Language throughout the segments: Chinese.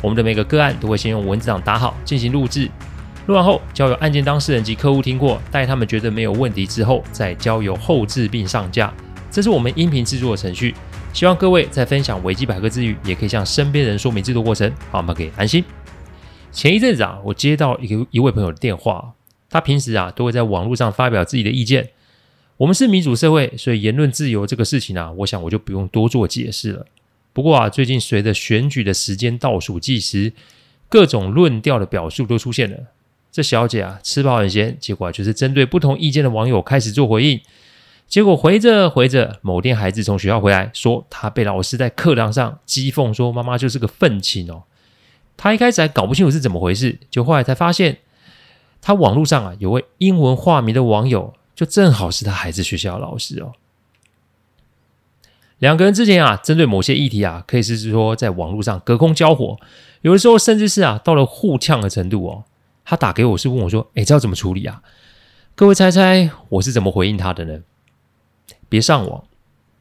我们的每个个案都会先用文字档打好进行录制，录完后交由案件当事人及客户听过，待他们觉得没有问题之后，再交由后制并上架。这是我们音频制作的程序。希望各位在分享维基百科之余，也可以向身边人说明制作过程，好，我们可以安心。前一阵子啊，我接到一个一位朋友的电话，他平时啊都会在网络上发表自己的意见。我们是民主社会，所以言论自由这个事情啊，我想我就不用多做解释了。不过啊，最近随着选举的时间倒数计时，各种论调的表述都出现了。这小姐啊，吃饱很闲，结果就是针对不同意见的网友开始做回应。结果回着回着，某天孩子从学校回来，说他被老师在课堂上讥讽说妈妈就是个愤青哦。他一开始还搞不清楚是怎么回事，就后来才发现，他网络上啊有位英文化名的网友。就正好是他孩子学校的老师哦。两个人之前啊，针对某些议题啊，可以是说在网络上隔空交火，有的时候甚至是啊，到了互呛的程度哦。他打给我是问我说：“哎，这要怎么处理啊？”各位猜猜我是怎么回应他的呢？别上网，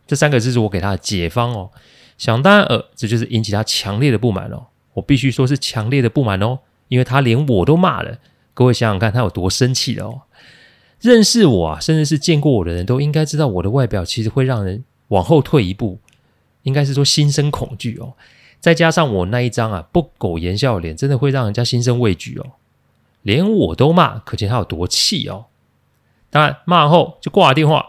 这三个字是我给他的解方哦。想当然，这就是引起他强烈的不满哦。我必须说是强烈的不满哦，因为他连我都骂了。各位想想看，他有多生气哦。认识我啊，甚至是见过我的人都应该知道，我的外表其实会让人往后退一步，应该是说心生恐惧哦。再加上我那一张啊不苟言笑脸，真的会让人家心生畏惧哦。连我都骂，可见他有多气哦。当然骂完后就挂了电话，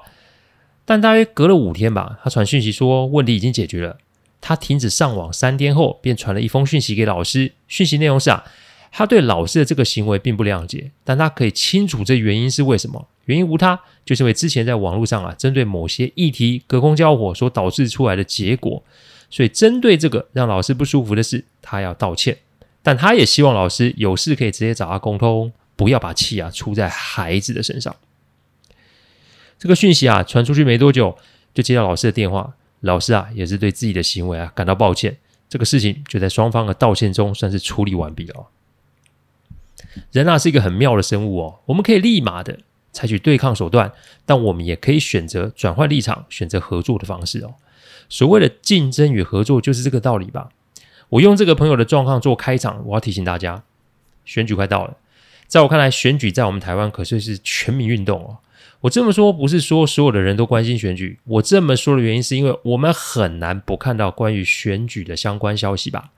但大约隔了五天吧，他传讯息说问题已经解决了。他停止上网三天后，便传了一封讯息给老师，讯息内容是啊。他对老师的这个行为并不谅解，但他可以清楚这原因是为什么。原因无他，就是因为之前在网络上啊，针对某些议题隔空交火所导致出来的结果，所以针对这个让老师不舒服的事，他要道歉。但他也希望老师有事可以直接找他沟通，不要把气啊出在孩子的身上。这个讯息啊传出去没多久，就接到老师的电话，老师啊也是对自己的行为啊感到抱歉。这个事情就在双方的道歉中算是处理完毕了。人啊是一个很妙的生物哦，我们可以立马的采取对抗手段，但我们也可以选择转换立场，选择合作的方式哦。所谓的竞争与合作就是这个道理吧。我用这个朋友的状况做开场，我要提醒大家，选举快到了，在我看来，选举在我们台湾可是是全民运动哦。我这么说不是说所有的人都关心选举，我这么说的原因是因为我们很难不看到关于选举的相关消息吧。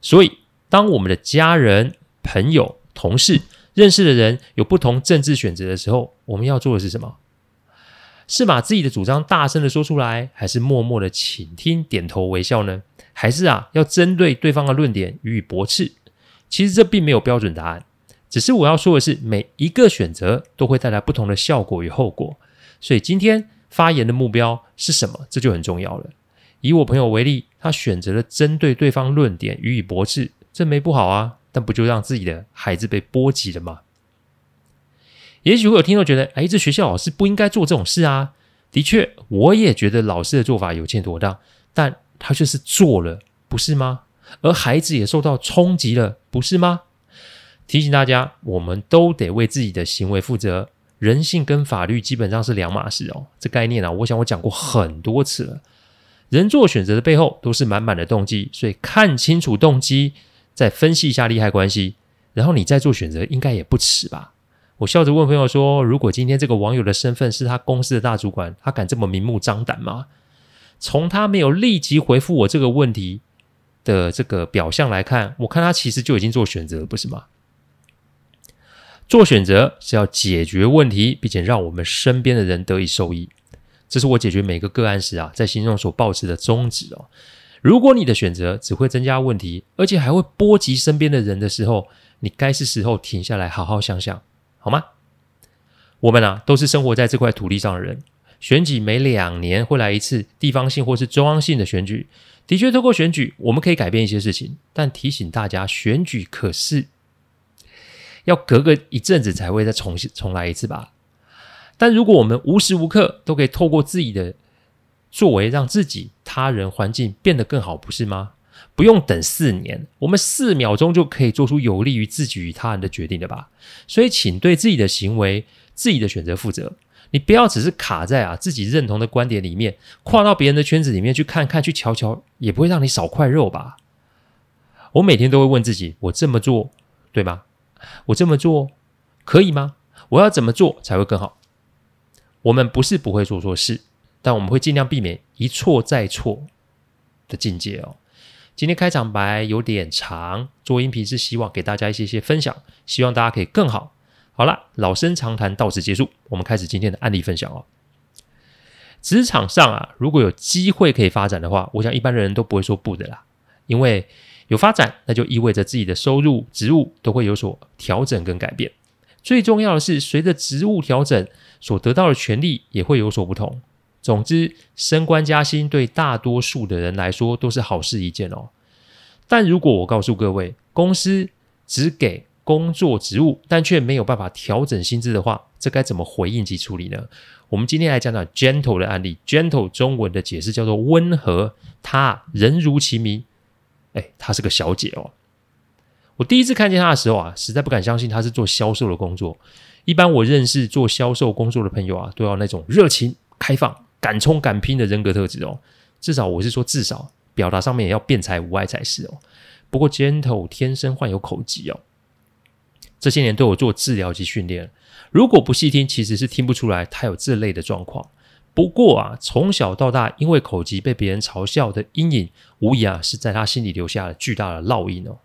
所以，当我们的家人、朋友，同事认识的人有不同政治选择的时候，我们要做的是什么？是把自己的主张大声的说出来，还是默默的倾听、点头微笑呢？还是啊，要针对对方的论点予以驳斥？其实这并没有标准答案，只是我要说的是，每一个选择都会带来不同的效果与后果。所以今天发言的目标是什么？这就很重要了。以我朋友为例，他选择了针对对方论点予以驳斥，这没不好啊。但不就让自己的孩子被波及了吗？也许会有听众觉得，哎，这学校老师不应该做这种事啊。的确，我也觉得老师的做法有欠妥当，但他就是做了，不是吗？而孩子也受到冲击了，不是吗？提醒大家，我们都得为自己的行为负责。人性跟法律基本上是两码事哦。这概念啊，我想我讲过很多次了。人做选择的背后都是满满的动机，所以看清楚动机。再分析一下利害关系，然后你再做选择，应该也不迟吧？我笑着问朋友说：“如果今天这个网友的身份是他公司的大主管，他敢这么明目张胆吗？”从他没有立即回复我这个问题的这个表象来看，我看他其实就已经做选择，不是吗？做选择是要解决问题，并且让我们身边的人得以受益，这是我解决每个个案时啊，在心中所抱持的宗旨哦。如果你的选择只会增加问题，而且还会波及身边的人的时候，你该是时候停下来好好想想，好吗？我们啊，都是生活在这块土地上的人。选举每两年会来一次地方性或是中央性的选举，的确，透过选举我们可以改变一些事情。但提醒大家，选举可是要隔个一阵子才会再重新重来一次吧。但如果我们无时无刻都可以透过自己的作为，让自己、他人、环境变得更好，不是吗？不用等四年，我们四秒钟就可以做出有利于自己与他人的决定了吧？所以，请对自己的行为、自己的选择负责。你不要只是卡在啊自己认同的观点里面，跨到别人的圈子里面去看看、去瞧瞧，也不会让你少块肉吧？我每天都会问自己：我这么做对吗？我这么做可以吗？我要怎么做才会更好？我们不是不会做错事，但我们会尽量避免一错再错的境界哦。今天开场白有点长，做音频是希望给大家一些些分享，希望大家可以更好。好了，老生常谈到此结束，我们开始今天的案例分享哦。职场上啊，如果有机会可以发展的话，我想一般的人都不会说不的啦，因为有发展，那就意味着自己的收入、职务都会有所调整跟改变。最重要的是，随着职务调整，所得到的权利也会有所不同。总之，升官加薪对大多数的人来说都是好事一件哦。但如果我告诉各位，公司只给工作职务，但却没有办法调整薪资的话，这该怎么回应及处理呢？我们今天来讲讲 gentle 的案例。gentle 中文的解释叫做温和，她人如其名，哎，她是个小姐哦。我第一次看见她的时候啊，实在不敢相信她是做销售的工作。一般我认识做销售工作的朋友啊，都要那种热情、开放。敢冲敢拼的人格特质哦，至少我是说，至少表达上面也要辩才无碍才是哦。不过 Gentle 天生患有口疾哦，这些年都有做治疗及训练，如果不细听，其实是听不出来他有这类的状况。不过啊，从小到大因为口疾被别人嘲笑的阴影，无疑啊是在他心里留下了巨大的烙印哦。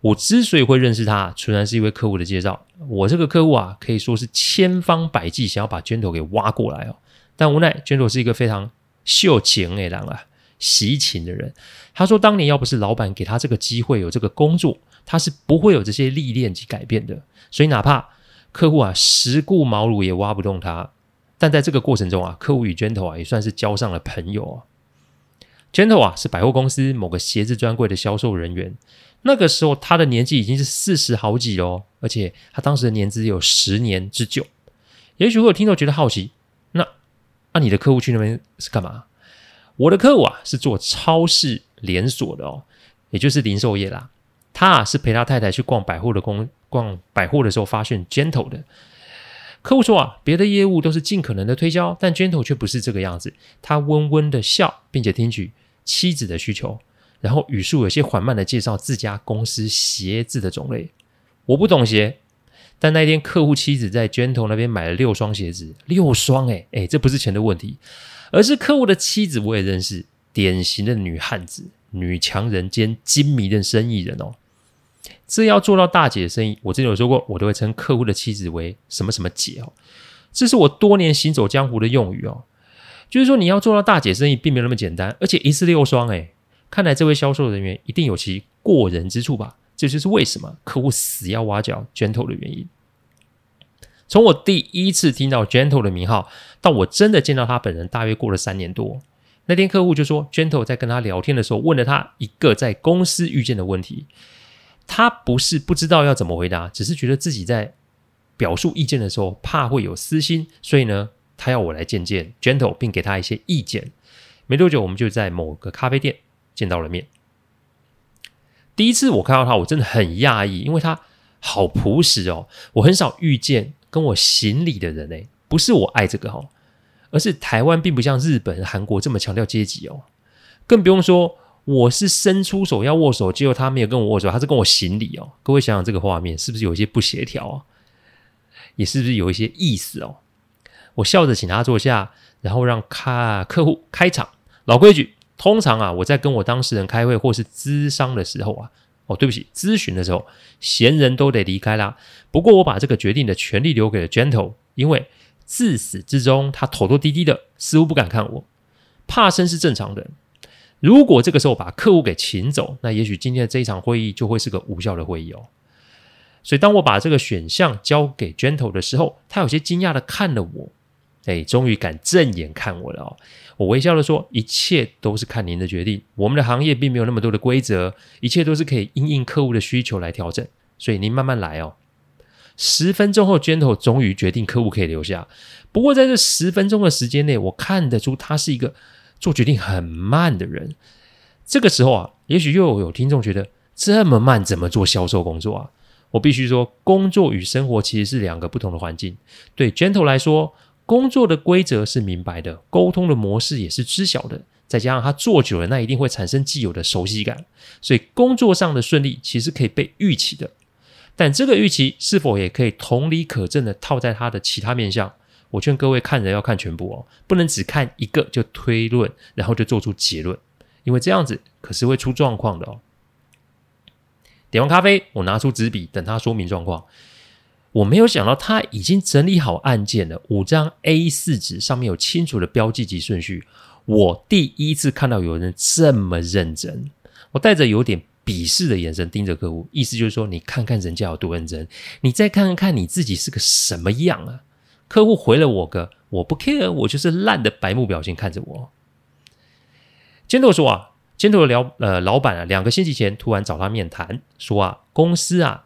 我之所以会认识他，纯然是一位客户的介绍。我这个客户啊，可以说是千方百计想要把 Gentle 给挖过来哦。但无奈卷头是一个非常秀情的人啊，喜情的人。他说，当年要不是老板给他这个机会，有这个工作，他是不会有这些历练及改变的。所以，哪怕客户啊十顾茅庐也挖不动他。但在这个过程中啊，客户与 Gentle 啊也算是交上了朋友啊。卷头啊是百货公司某个鞋子专柜的销售人员。那个时候，他的年纪已经是四十好几哦，而且他当时的年资有十年之久。也许会有听众觉得好奇。那、你的客户去那边是干嘛？我的客户啊是做超市连锁的哦，也就是零售业啦。他啊是陪他太太去逛百货的公，逛百货的时候发现 Gentle 的。客户说啊，别的业务都是尽可能的推销，但 Gentle 却不是这个样子。他温温的笑，并且听取妻子的需求，然后语速有些缓慢的介绍自家公司鞋子的种类。我不懂鞋。但那一天客户妻子在 Gentle 那边买了六双鞋子，六双哎哎，这不是钱的问题，而是客户的妻子我也认识，典型的女汉子、女强人兼精明的生意人哦。这要做到大姐的生意，我之前有说过，我都会称客户的妻子为什么什么姐哦。这是我多年行走江湖的用语哦，就是说你要做到大姐生意，并没有那么简单，而且一次六双哎，看来这位销售人员一定有其过人之处吧。这就是为什么客户死要挖角 Gentle 的原因。从我第一次听到 Gentle 的名号，到我真的见到他本人，大约过了三年多。那天客户就说，Gentle 在跟他聊天的时候，问了他一个在公司遇见的问题。他不是不知道要怎么回答，只是觉得自己在表述意见的时候，怕会有私心，所以呢，他要我来见见 Gentle，并给他一些意见。没多久，我们就在某个咖啡店见到了面。第一次我看到他，我真的很讶异，因为他好朴实哦。我很少遇见跟我行礼的人诶，不是我爱这个哦，而是台湾并不像日本、韩国这么强调阶级哦。更不用说我是伸出手要握手，结果他没有跟我握手，他是跟我行礼哦。各位想想这个画面是不是有一些不协调啊？也是不是有一些意思哦？我笑着请他坐下，然后让客客户开场，老规矩。通常啊，我在跟我当事人开会或是咨商的时候啊，哦，对不起，咨询的时候，闲人都得离开啦。不过我把这个决定的权利留给了 Gentle，因为自始至终他头都低低的，似乎不敢看我，怕生是正常的。如果这个时候把客户给请走，那也许今天的这一场会议就会是个无效的会议哦。所以当我把这个选项交给 Gentle 的时候，他有些惊讶的看了我。哎，终于敢正眼看我了哦！我微笑的说：“一切都是看您的决定。我们的行业并没有那么多的规则，一切都是可以因应客户的需求来调整。所以您慢慢来哦。”十分钟后，Gentle 终于决定客户可以留下。不过在这十分钟的时间内，我看得出他是一个做决定很慢的人。这个时候啊，也许又有听众觉得这么慢怎么做销售工作啊？我必须说，工作与生活其实是两个不同的环境。对 Gentle 来说，工作的规则是明白的，沟通的模式也是知晓的，再加上他做久了，那一定会产生既有的熟悉感，所以工作上的顺利其实可以被预期的。但这个预期是否也可以同理可证的套在他的其他面向？我劝各位看人要看全部哦，不能只看一个就推论，然后就做出结论。因为这样子可是会出状况的哦。点完咖啡，我拿出纸笔等他说明状况。我没有想到他已经整理好案件了，五张 A4 纸上面有清楚的标记及顺序。我第一次看到有人这么认真。我带着有点鄙视的眼神盯着客户，意思就是说：你看看人家有多认真，你再看看你自己是个什么样啊？客户回了我个我不 care，我就是烂的白目表情看着我。Gentle 说啊，Gentle 的老呃老板啊，两个星期前突然找他面谈，说啊，公司啊，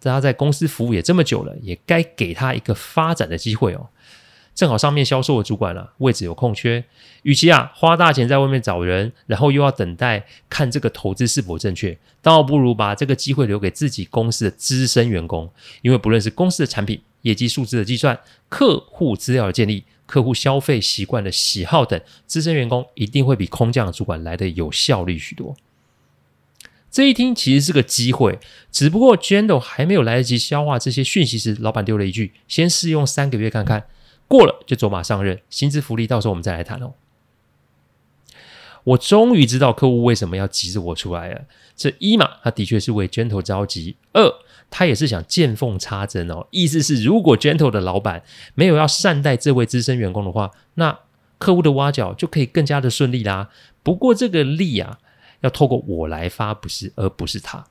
他在公司服务也这么久了，也该给他一个发展的机会哦。正好上面销售的主管啊，位置有空缺，与其啊花大钱在外面找人，然后又要等待看这个投资是否正确，倒不如把这个机会留给自己公司的资深员工，因为不论是公司的产品、业绩数字的计算、客户资料的建立。客户消费习惯的喜好等，资深员工一定会比空降的主管来的有效率许多。这一听其实是个机会，只不过 Gentle 还没有来得及消化这些讯息时，老板丢了一句：“先试用三个月看看，过了就走马上任，薪资福利到时候我们再来谈哦。”我终于知道客户为什么要急着我出来了。这一嘛，他的确是为 Gentle 着急；二，他也是想见缝插针哦。意思是，如果 Gentle 的老板没有要善待这位资深员工的话，那客户的挖角就可以更加的顺利啦。不过这个利啊，要透过我来发，不是，而不是他。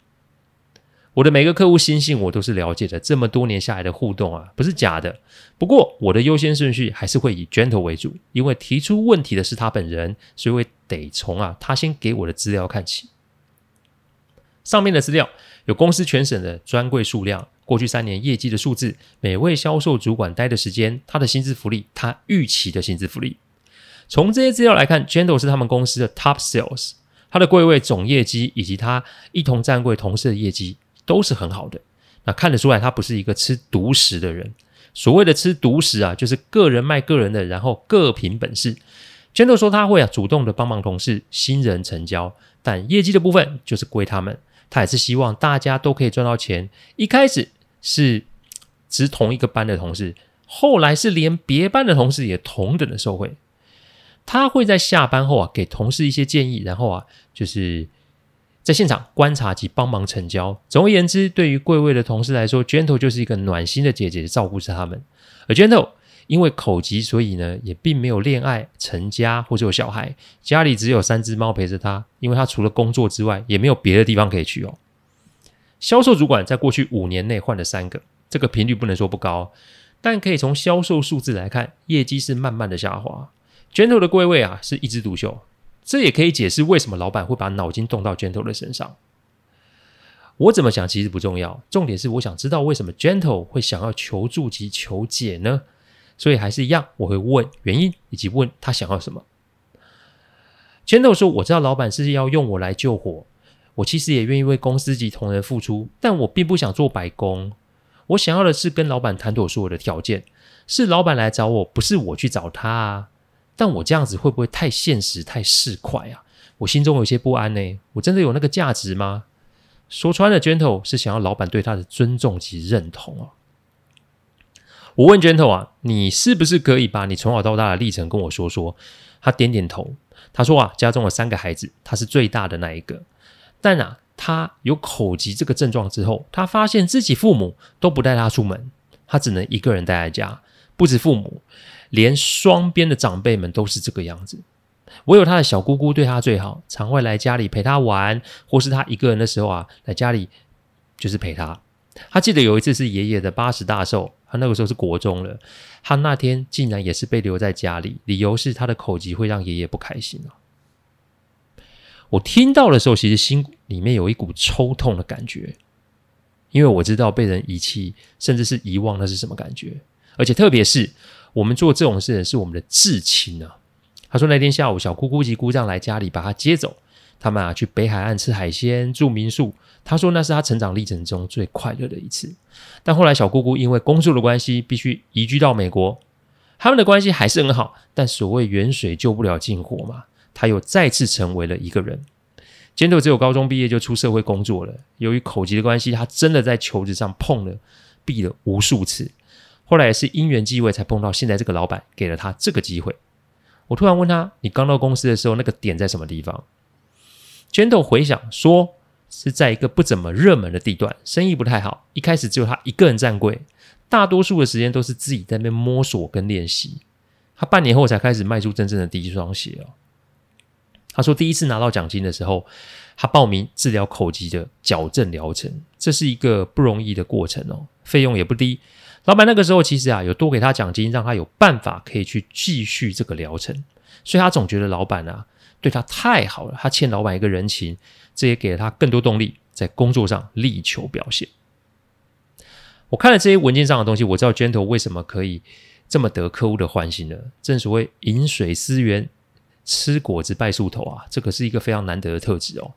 我的每个客户心性我都是了解的，这么多年下来的互动啊，不是假的。不过我的优先顺序还是会以 Gentle 为主，因为提出问题的是他本人，所以我得从啊他先给我的资料看起。上面的资料有公司全省的专柜数量、过去三年业绩的数字、每位销售主管待的时间、他的薪资福利、他预期的薪资福利。从这些资料来看，Gentle 是他们公司的 Top Sales，他的柜位总业绩以及他一同站柜同事的业绩。都是很好的，那看得出来他不是一个吃独食的人。所谓的吃独食啊，就是个人卖个人的，然后各凭本事。拳头说他会啊主动的帮忙同事新人成交，但业绩的部分就是归他们。他也是希望大家都可以赚到钱。一开始是只同一个班的同事，后来是连别班的同事也同等的受惠。他会在下班后啊给同事一些建议，然后啊就是。在现场观察及帮忙成交。总而言之，对于柜位的同事来说，Gentle 就是一个暖心的姐姐，照顾着他们。而 Gentle 因为口疾，所以呢也并没有恋爱、成家或者有小孩，家里只有三只猫陪着他。因为他除了工作之外，也没有别的地方可以去哦。销售主管在过去五年内换了三个，这个频率不能说不高，但可以从销售数字来看，业绩是慢慢的下滑。Gentle 的柜位啊是一枝独秀。这也可以解释为什么老板会把脑筋动到 Gentle 的身上。我怎么想其实不重要，重点是我想知道为什么 Gentle 会想要求助及求解呢？所以还是一样，我会问原因以及问他想要什么。Gentle 说：“我知道老板是要用我来救火，我其实也愿意为公司及同仁付出，但我并不想做白工。我想要的是跟老板谈妥所有的条件，是老板来找我，不是我去找他啊。”但我这样子会不会太现实、太市侩啊？我心中有些不安呢。我真的有那个价值吗？说穿了，Gentle 是想要老板对他的尊重及认同啊。我问 Gentle 啊，你是不是可以把你从小到大的历程跟我说说？他点点头。他说啊，家中有三个孩子，他是最大的那一个。但啊，他有口疾这个症状之后，他发现自己父母都不带他出门，他只能一个人待在家。不止父母。连双边的长辈们都是这个样子，唯有他的小姑姑对他最好，常会来家里陪他玩，或是他一个人的时候啊，来家里就是陪他。他记得有一次是爷爷的八十大寿，他那个时候是国中了，他那天竟然也是被留在家里，理由是他的口疾会让爷爷不开心啊。我听到的时候，其实心里面有一股抽痛的感觉，因为我知道被人遗弃，甚至是遗忘，那是什么感觉。而且特别是我们做这种事的是我们的至亲啊。他说那天下午，小姑姑及姑丈来家里把他接走，他们啊去北海岸吃海鲜、住民宿。他说那是他成长历程中最快乐的一次。但后来小姑姑因为工作的关系，必须移居到美国。他们的关系还是很好，但所谓远水救不了近火嘛，他又再次成为了一个人。Gentle 只有高中毕业就出社会工作了，由于口疾的关系，他真的在求职上碰了壁了无数次。后来也是因缘际会才碰到现在这个老板，给了他这个机会。我突然问他：“你刚到公司的时候，那个点在什么地方？”Gentle 回想说：“是在一个不怎么热门的地段，生意不太好。一开始只有他一个人站柜，大多数的时间都是自己在那边摸索跟练习。他半年后才开始卖出真正的第一双鞋哦。”他说：“第一次拿到奖金的时候，他报名治疗口疾的矫正疗程，这是一个不容易的过程哦，费用也不低。”老板那个时候其实啊，有多给他奖金，让他有办法可以去继续这个疗程，所以他总觉得老板啊对他太好了，他欠老板一个人情，这也给了他更多动力，在工作上力求表现。我看了这些文件上的东西，我知道 Gentle 为什么可以这么得客户的欢心了。正所谓饮水思源，吃果子拜树头啊，这可是一个非常难得的特质哦。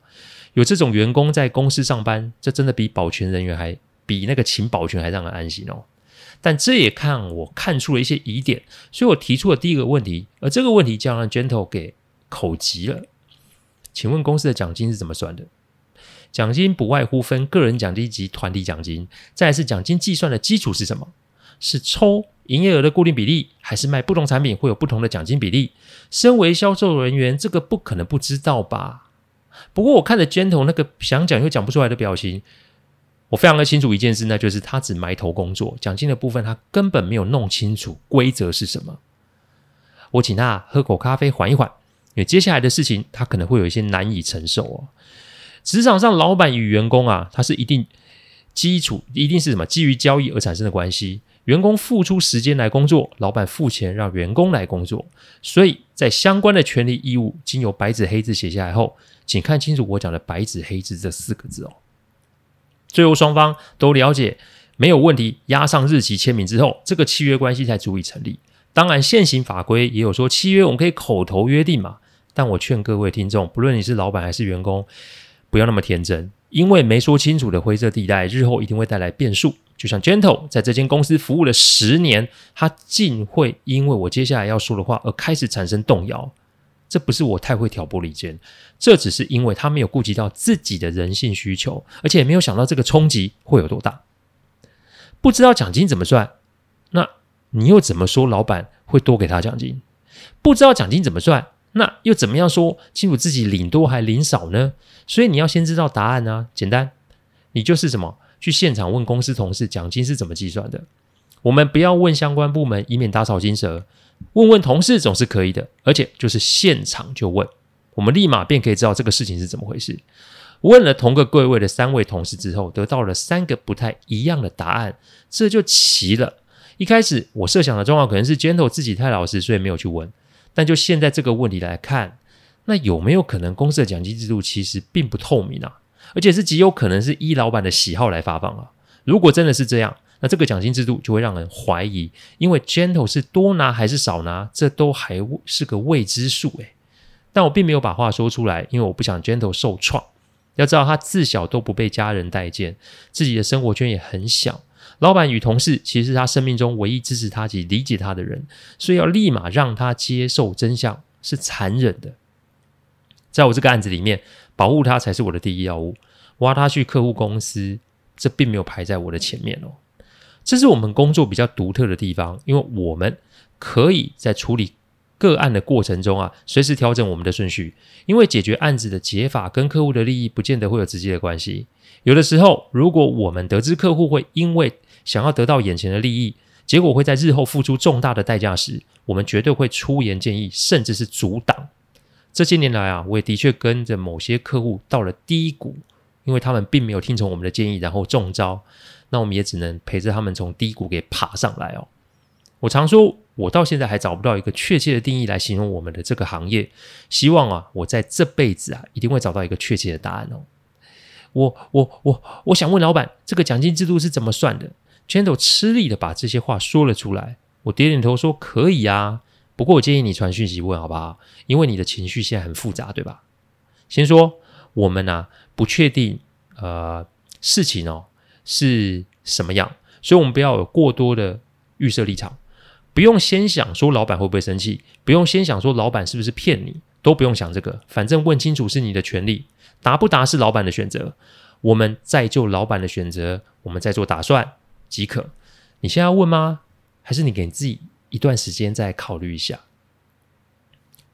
有这种员工在公司上班，这真的比保全人员还比那个请保全还让人安心哦。但这也看我看出了一些疑点，所以我提出了第一个问题，而这个问题将让 Gentle 给口急了。请问公司的奖金是怎么算的？奖金不外乎分个人奖金及团体奖金，再是奖金计算的基础是什么？是抽营业额的固定比例，还是卖不同产品会有不同的奖金比例？身为销售人员，这个不可能不知道吧？不过我看着 Gentle 那个想讲又讲不出来的表情。我非常的清楚一件事，那就是他只埋头工作，奖金的部分他根本没有弄清楚规则是什么。我请他喝口咖啡缓一缓，因为接下来的事情他可能会有一些难以承受哦。职场上，老板与员工啊，他是一定基础一定是什么？基于交易而产生的关系。员工付出时间来工作，老板付钱让员工来工作，所以在相关的权利义务经由白纸黑字写下来后，请看清楚我讲的白纸黑字这四个字哦。最后双方都了解没有问题，押上日期签名之后，这个契约关系才足以成立。当然，现行法规也有说契约我们可以口头约定嘛。但我劝各位听众，不论你是老板还是员工，不要那么天真，因为没说清楚的灰色地带，日后一定会带来变数。就像 Gentle 在这间公司服务了十年，他竟会因为我接下来要说的话而开始产生动摇。这不是我太会挑拨离间，这只是因为他没有顾及到自己的人性需求，而且没有想到这个冲击会有多大。不知道奖金怎么算，那你又怎么说老板会多给他奖金？不知道奖金怎么算，那又怎么样说清楚自己领多还领少呢？所以你要先知道答案啊，简单，你就是什么，去现场问公司同事奖金是怎么计算的。我们不要问相关部门，以免打草惊蛇。问问同事总是可以的，而且就是现场就问，我们立马便可以知道这个事情是怎么回事。问了同个柜位的三位同事之后，得到了三个不太一样的答案，这就奇了。一开始我设想的状况可能是 Gentle 自己太老实，所以没有去问。但就现在这个问题来看，那有没有可能公司的奖金制度其实并不透明啊？而且是极有可能是依老板的喜好来发放啊？如果真的是这样，那这个奖金制度就会让人怀疑，因为 Gentle 是多拿还是少拿，这都还是个未知数诶。但我并没有把话说出来，因为我不想 Gentle 受创。要知道，他自小都不被家人待见，自己的生活圈也很小。老板与同事其实是他生命中唯一支持他及理解他的人，所以要立马让他接受真相是残忍的。在我这个案子里面，保护他才是我的第一要务。挖他去客户公司，这并没有排在我的前面哦。这是我们工作比较独特的地方，因为我们可以在处理个案的过程中啊，随时调整我们的顺序。因为解决案子的解法跟客户的利益不见得会有直接的关系。有的时候，如果我们得知客户会因为想要得到眼前的利益，结果会在日后付出重大的代价时，我们绝对会出言建议，甚至是阻挡。这些年来啊，我也的确跟着某些客户到了低谷，因为他们并没有听从我们的建议，然后中招。那我们也只能陪着他们从低谷给爬上来哦。我常说，我到现在还找不到一个确切的定义来形容我们的这个行业。希望啊，我在这辈子啊，一定会找到一个确切的答案哦。我我我我想问老板，这个奖金制度是怎么算的？Gentle 吃力的把这些话说了出来。我点点头说可以啊，不过我建议你传讯息问好不好？因为你的情绪现在很复杂，对吧？先说我们啊，不确定呃事情哦是什么样，所以我们不要有过多的预设立场，不用先想说老板会不会生气，不用先想说老板是不是骗你，都不用想这个，反正问清楚是你的权利。答不答是老板的选择，我们再就老板的选择，我们再做打算即可。你现在要问吗？还是你给自己一段时间再考虑一下？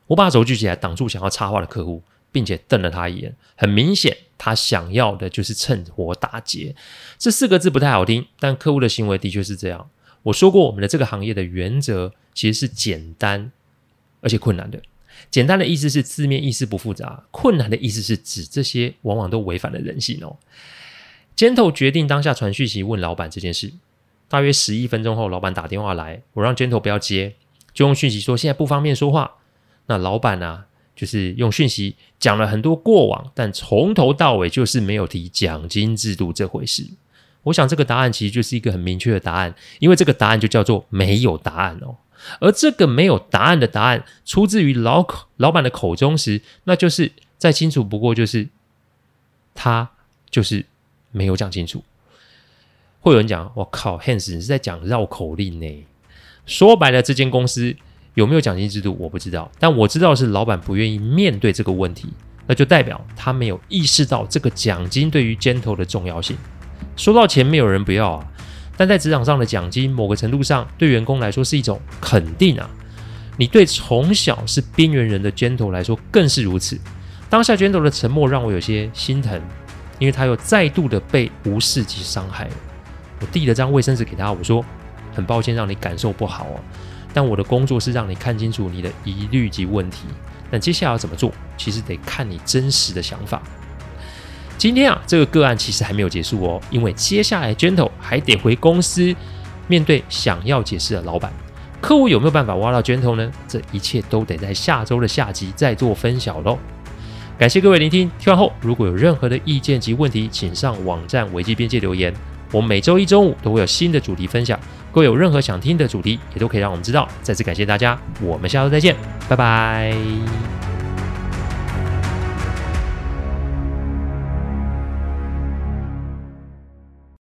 我把手举起来挡住想要插话的客户，并且瞪了他一眼。很明显，他想要的就是趁火打劫。这四个字不太好听，但客户的行为的确是这样。我说过，我们的这个行业的原则其实是简单而且困难的。简单的意思是字面意思不复杂，困难的意思是指这些往往都违反了人性哦。Gentle 决定当下传讯息问老板这件事，大约十一分钟后，老板打电话来，我让 Gentle 不要接，就用讯息说现在不方便说话。那老板呢、就是用讯息讲了很多过往，但从头到尾就是没有提奖金制度这回事。我想这个答案其实就是一个很明确的答案，因为这个答案就叫做没有答案哦。而这个没有答案的答案，出自于老口老板的口中时，那就是再清楚不过，就是他就是没有讲清楚。会有人讲：“我靠，Hans 你是在讲绕口令呢？”说白了，这间公司有没有奖金制度，我不知道。但我知道是老板不愿意面对这个问题，那就代表他没有意识到这个奖金对于 Gentle 的重要性。说到钱，没有人不要啊。但在职场上的奖金，某个程度上对员工来说是一种肯定啊。你对从小是边缘人的 Gentle 来说更是如此。当下 Gentle 的沉默让我有些心疼，因为他又再度的被无视及伤害。我递了张卫生纸给他，我说：“很抱歉让你感受不好哦，但我的工作是让你看清楚你的疑虑及问题。但接下来要怎么做，其实得看你真实的想法。”今天啊，这个个案其实还没有结束哦，因为接下来 Gentle 还得回公司面对想要解释的老板。客户有没有办法挖到 Gentle 呢？这一切都得在下周的下集再做分晓喽。感谢各位聆听，听完后如果有任何的意见及问题，请上网站危机边界留言。我们每周一中午都会有新的主题分享，各位有任何想听的主题，也都可以让我们知道。再次感谢大家，我们下周再见，拜拜。